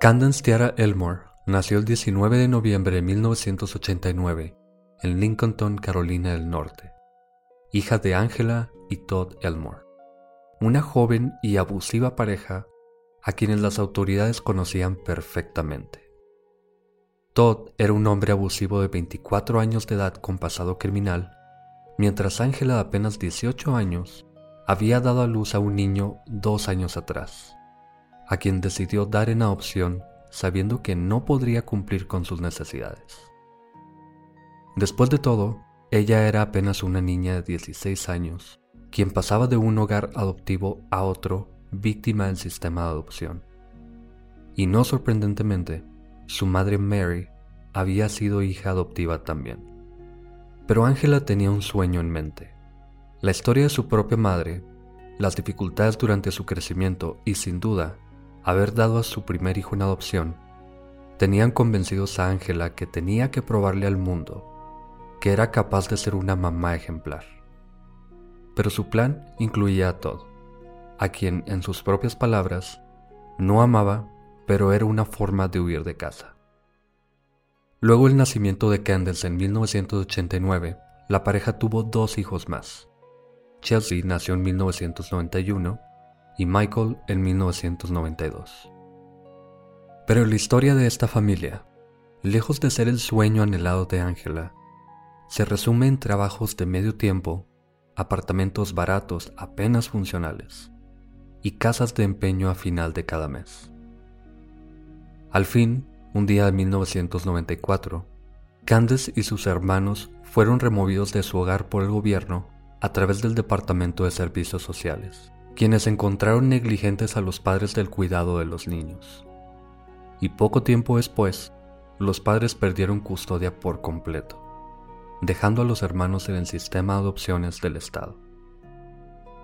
Candence Tiara Elmore nació el 19 de noviembre de 1989 en Lincolnton, Carolina del Norte, hija de Angela y Todd Elmore, una joven y abusiva pareja a quienes las autoridades conocían perfectamente. Todd era un hombre abusivo de 24 años de edad con pasado criminal, mientras Angela de apenas 18 años había dado a luz a un niño dos años atrás a quien decidió dar en adopción sabiendo que no podría cumplir con sus necesidades. Después de todo, ella era apenas una niña de 16 años, quien pasaba de un hogar adoptivo a otro víctima del sistema de adopción. Y no sorprendentemente, su madre Mary había sido hija adoptiva también. Pero Angela tenía un sueño en mente. La historia de su propia madre, las dificultades durante su crecimiento y sin duda haber dado a su primer hijo en adopción, tenían convencidos a Ángela que tenía que probarle al mundo que era capaz de ser una mamá ejemplar. Pero su plan incluía a Todd, a quien, en sus propias palabras, no amaba, pero era una forma de huir de casa. Luego el nacimiento de Candace en 1989, la pareja tuvo dos hijos más. Chelsea nació en 1991 y Michael en 1992. Pero la historia de esta familia, lejos de ser el sueño anhelado de Angela, se resume en trabajos de medio tiempo, apartamentos baratos apenas funcionales y casas de empeño a final de cada mes. Al fin, un día de 1994, Candace y sus hermanos fueron removidos de su hogar por el gobierno a través del Departamento de Servicios Sociales quienes encontraron negligentes a los padres del cuidado de los niños. Y poco tiempo después, los padres perdieron custodia por completo, dejando a los hermanos en el sistema de adopciones del Estado.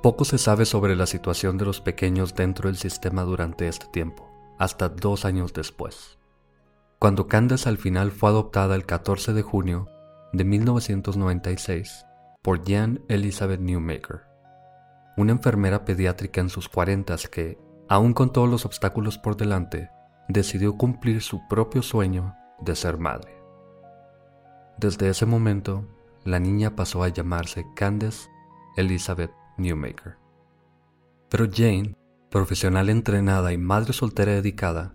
Poco se sabe sobre la situación de los pequeños dentro del sistema durante este tiempo, hasta dos años después, cuando Candace al final fue adoptada el 14 de junio de 1996 por Jan Elizabeth Newmaker una enfermera pediátrica en sus cuarentas que, aun con todos los obstáculos por delante, decidió cumplir su propio sueño de ser madre. Desde ese momento, la niña pasó a llamarse Candace Elizabeth Newmaker. Pero Jane, profesional entrenada y madre soltera dedicada,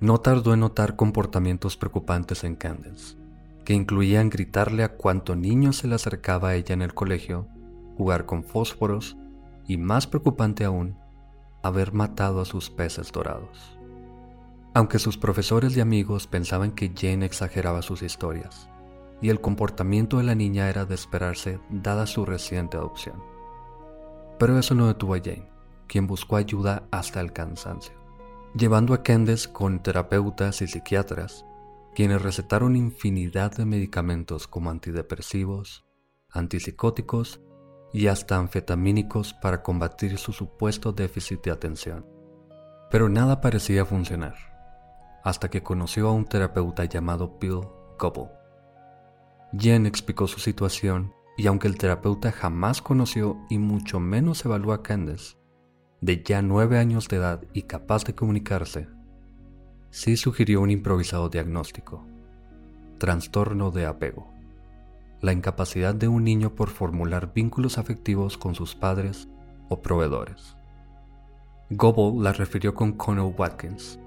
no tardó en notar comportamientos preocupantes en Candace, que incluían gritarle a cuanto niño se le acercaba a ella en el colegio, jugar con fósforos y más preocupante aún, haber matado a sus peces dorados. Aunque sus profesores y amigos pensaban que Jane exageraba sus historias, y el comportamiento de la niña era de esperarse dada su reciente adopción. Pero eso no detuvo a Jane, quien buscó ayuda hasta el cansancio, llevando a Candace con terapeutas y psiquiatras, quienes recetaron infinidad de medicamentos como antidepresivos, antipsicóticos y hasta anfetamínicos para combatir su supuesto déficit de atención. Pero nada parecía funcionar, hasta que conoció a un terapeuta llamado Bill Gobble. Jen explicó su situación y aunque el terapeuta jamás conoció y mucho menos evaluó a Candace, de ya nueve años de edad y capaz de comunicarse, sí sugirió un improvisado diagnóstico, trastorno de apego la incapacidad de un niño por formular vínculos afectivos con sus padres o proveedores. Gobble la refirió con Connell Watkins,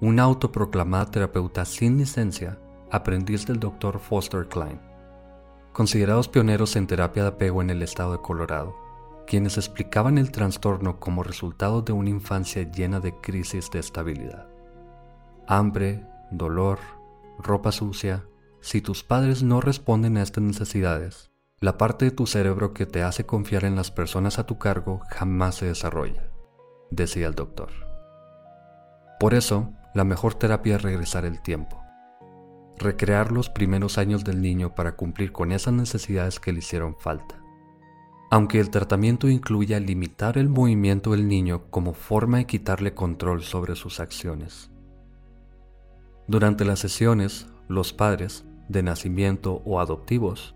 una autoproclamada terapeuta sin licencia, aprendiz del Dr. Foster Klein, considerados pioneros en terapia de apego en el estado de Colorado, quienes explicaban el trastorno como resultado de una infancia llena de crisis de estabilidad. Hambre, dolor, ropa sucia, si tus padres no responden a estas necesidades, la parte de tu cerebro que te hace confiar en las personas a tu cargo jamás se desarrolla, decía el doctor. Por eso, la mejor terapia es regresar el tiempo, recrear los primeros años del niño para cumplir con esas necesidades que le hicieron falta. Aunque el tratamiento incluya limitar el movimiento del niño como forma de quitarle control sobre sus acciones. Durante las sesiones, los padres, de nacimiento o adoptivos,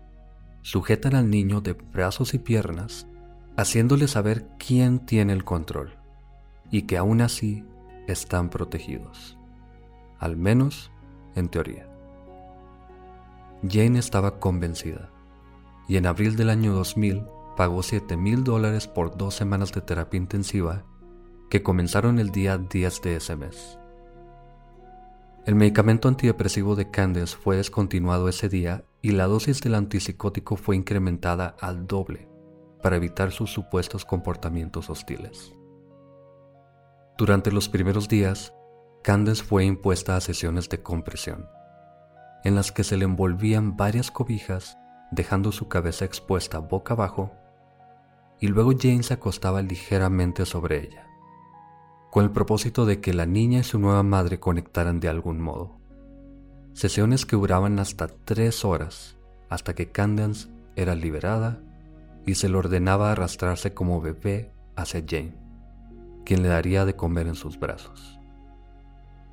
sujetan al niño de brazos y piernas, haciéndole saber quién tiene el control y que aún así están protegidos, al menos en teoría. Jane estaba convencida y en abril del año 2000 pagó 7 mil dólares por dos semanas de terapia intensiva que comenzaron el día 10 de ese mes. El medicamento antidepresivo de Candace fue descontinuado ese día y la dosis del antipsicótico fue incrementada al doble para evitar sus supuestos comportamientos hostiles. Durante los primeros días, Candace fue impuesta a sesiones de compresión, en las que se le envolvían varias cobijas dejando su cabeza expuesta boca abajo, y luego Jane se acostaba ligeramente sobre ella con el propósito de que la niña y su nueva madre conectaran de algún modo. Sesiones que duraban hasta tres horas, hasta que Candence era liberada y se le ordenaba arrastrarse como bebé hacia Jane, quien le daría de comer en sus brazos.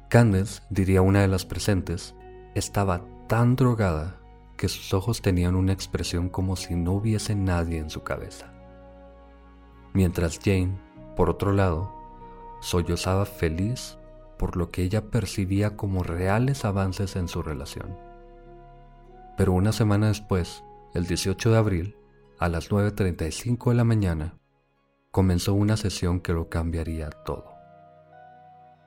Candence, diría una de las presentes, estaba tan drogada que sus ojos tenían una expresión como si no hubiese nadie en su cabeza. Mientras Jane, por otro lado, sollozaba feliz por lo que ella percibía como reales avances en su relación. Pero una semana después, el 18 de abril, a las 9.35 de la mañana, comenzó una sesión que lo cambiaría todo.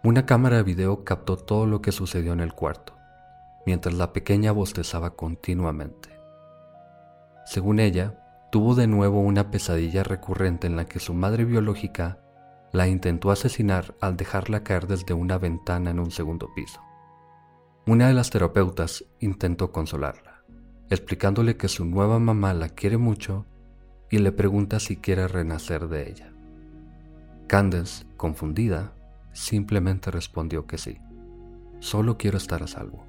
Una cámara de video captó todo lo que sucedió en el cuarto, mientras la pequeña bostezaba continuamente. Según ella, tuvo de nuevo una pesadilla recurrente en la que su madre biológica la intentó asesinar al dejarla caer desde una ventana en un segundo piso. Una de las terapeutas intentó consolarla, explicándole que su nueva mamá la quiere mucho y le pregunta si quiere renacer de ella. Candace, confundida, simplemente respondió que sí. Solo quiero estar a salvo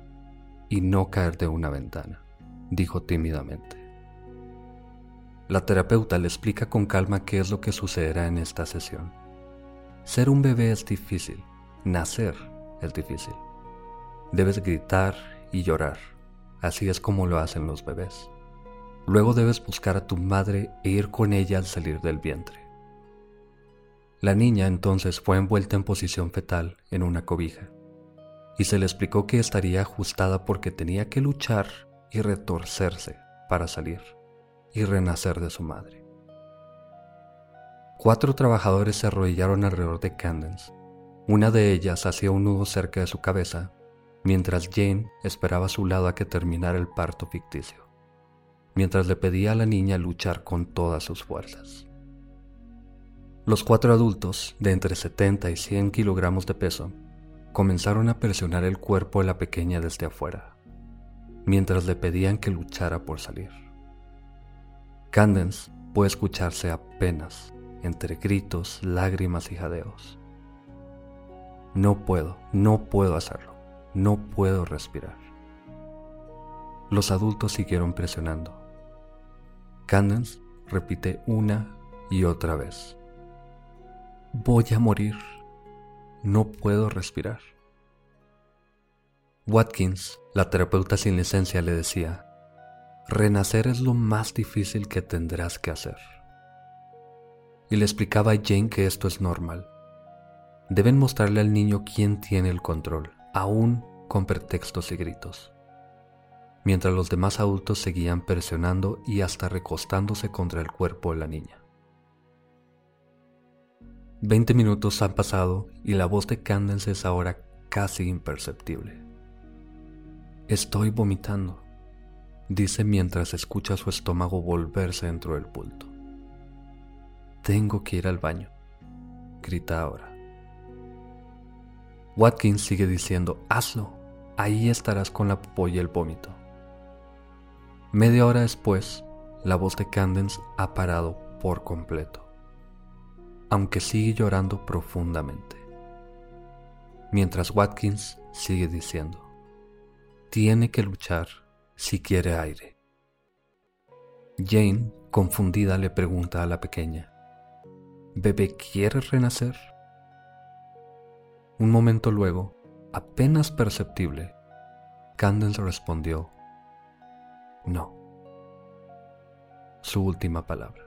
y no caer de una ventana, dijo tímidamente. La terapeuta le explica con calma qué es lo que sucederá en esta sesión ser un bebé es difícil, nacer es difícil. Debes gritar y llorar, así es como lo hacen los bebés. Luego debes buscar a tu madre e ir con ella al salir del vientre. La niña entonces fue envuelta en posición fetal en una cobija y se le explicó que estaría ajustada porque tenía que luchar y retorcerse para salir y renacer de su madre. Cuatro trabajadores se arrodillaron alrededor de Candence. Una de ellas hacía un nudo cerca de su cabeza, mientras Jane esperaba a su lado a que terminara el parto ficticio, mientras le pedía a la niña luchar con todas sus fuerzas. Los cuatro adultos, de entre 70 y 100 kilogramos de peso, comenzaron a presionar el cuerpo de la pequeña desde afuera, mientras le pedían que luchara por salir. Candence puede escucharse apenas entre gritos, lágrimas y jadeos. No puedo, no puedo hacerlo, no puedo respirar. Los adultos siguieron presionando. Candence repite una y otra vez. Voy a morir. No puedo respirar. Watkins, la terapeuta sin licencia, le decía, renacer es lo más difícil que tendrás que hacer y le explicaba a Jane que esto es normal. Deben mostrarle al niño quién tiene el control, aún con pretextos y gritos. Mientras los demás adultos seguían presionando y hasta recostándose contra el cuerpo de la niña. Veinte minutos han pasado y la voz de Candence es ahora casi imperceptible. Estoy vomitando, dice mientras escucha su estómago volverse dentro del pulto. Tengo que ir al baño, grita ahora. Watkins sigue diciendo, hazlo, ahí estarás con la polla y el vómito. Media hora después, la voz de Candence ha parado por completo, aunque sigue llorando profundamente. Mientras Watkins sigue diciendo, tiene que luchar si quiere aire. Jane, confundida, le pregunta a la pequeña, ¿Bebé quiere renacer? Un momento luego, apenas perceptible, Candence respondió, no. Su última palabra.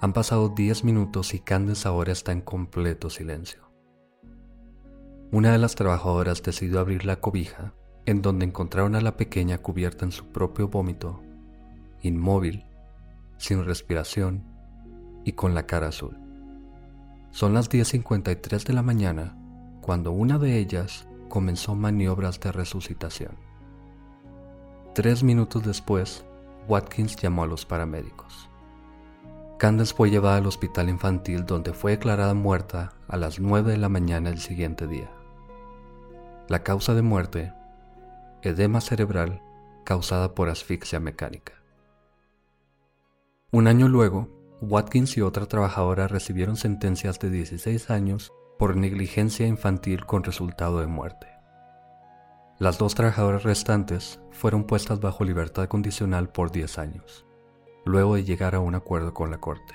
Han pasado 10 minutos y Candence ahora está en completo silencio. Una de las trabajadoras decidió abrir la cobija, en donde encontraron a la pequeña cubierta en su propio vómito, inmóvil, sin respiración y con la cara azul. Son las 10.53 de la mañana cuando una de ellas comenzó maniobras de resucitación. Tres minutos después, Watkins llamó a los paramédicos. Candace fue llevada al hospital infantil donde fue declarada muerta a las 9 de la mañana del siguiente día. La causa de muerte, edema cerebral causada por asfixia mecánica. Un año luego, Watkins y otra trabajadora recibieron sentencias de 16 años por negligencia infantil con resultado de muerte. Las dos trabajadoras restantes fueron puestas bajo libertad condicional por 10 años, luego de llegar a un acuerdo con la corte.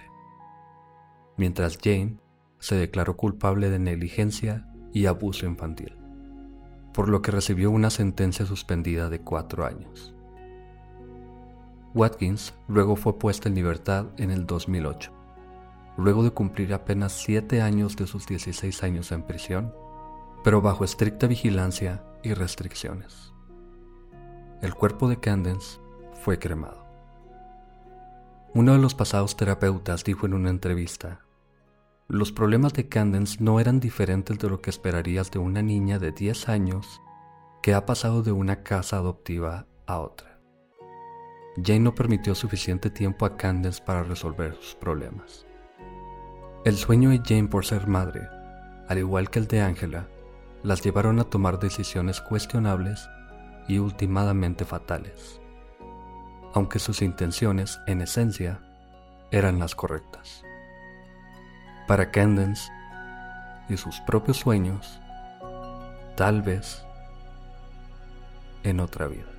Mientras Jane se declaró culpable de negligencia y abuso infantil, por lo que recibió una sentencia suspendida de 4 años. Watkins luego fue puesta en libertad en el 2008, luego de cumplir apenas 7 años de sus 16 años en prisión, pero bajo estricta vigilancia y restricciones. El cuerpo de Candence fue cremado. Uno de los pasados terapeutas dijo en una entrevista, los problemas de Candence no eran diferentes de lo que esperarías de una niña de 10 años que ha pasado de una casa adoptiva a otra. Jane no permitió suficiente tiempo a Candace para resolver sus problemas. El sueño de Jane por ser madre, al igual que el de Angela, las llevaron a tomar decisiones cuestionables y ultimadamente fatales, aunque sus intenciones, en esencia, eran las correctas. Para Candace y sus propios sueños, tal vez en otra vida.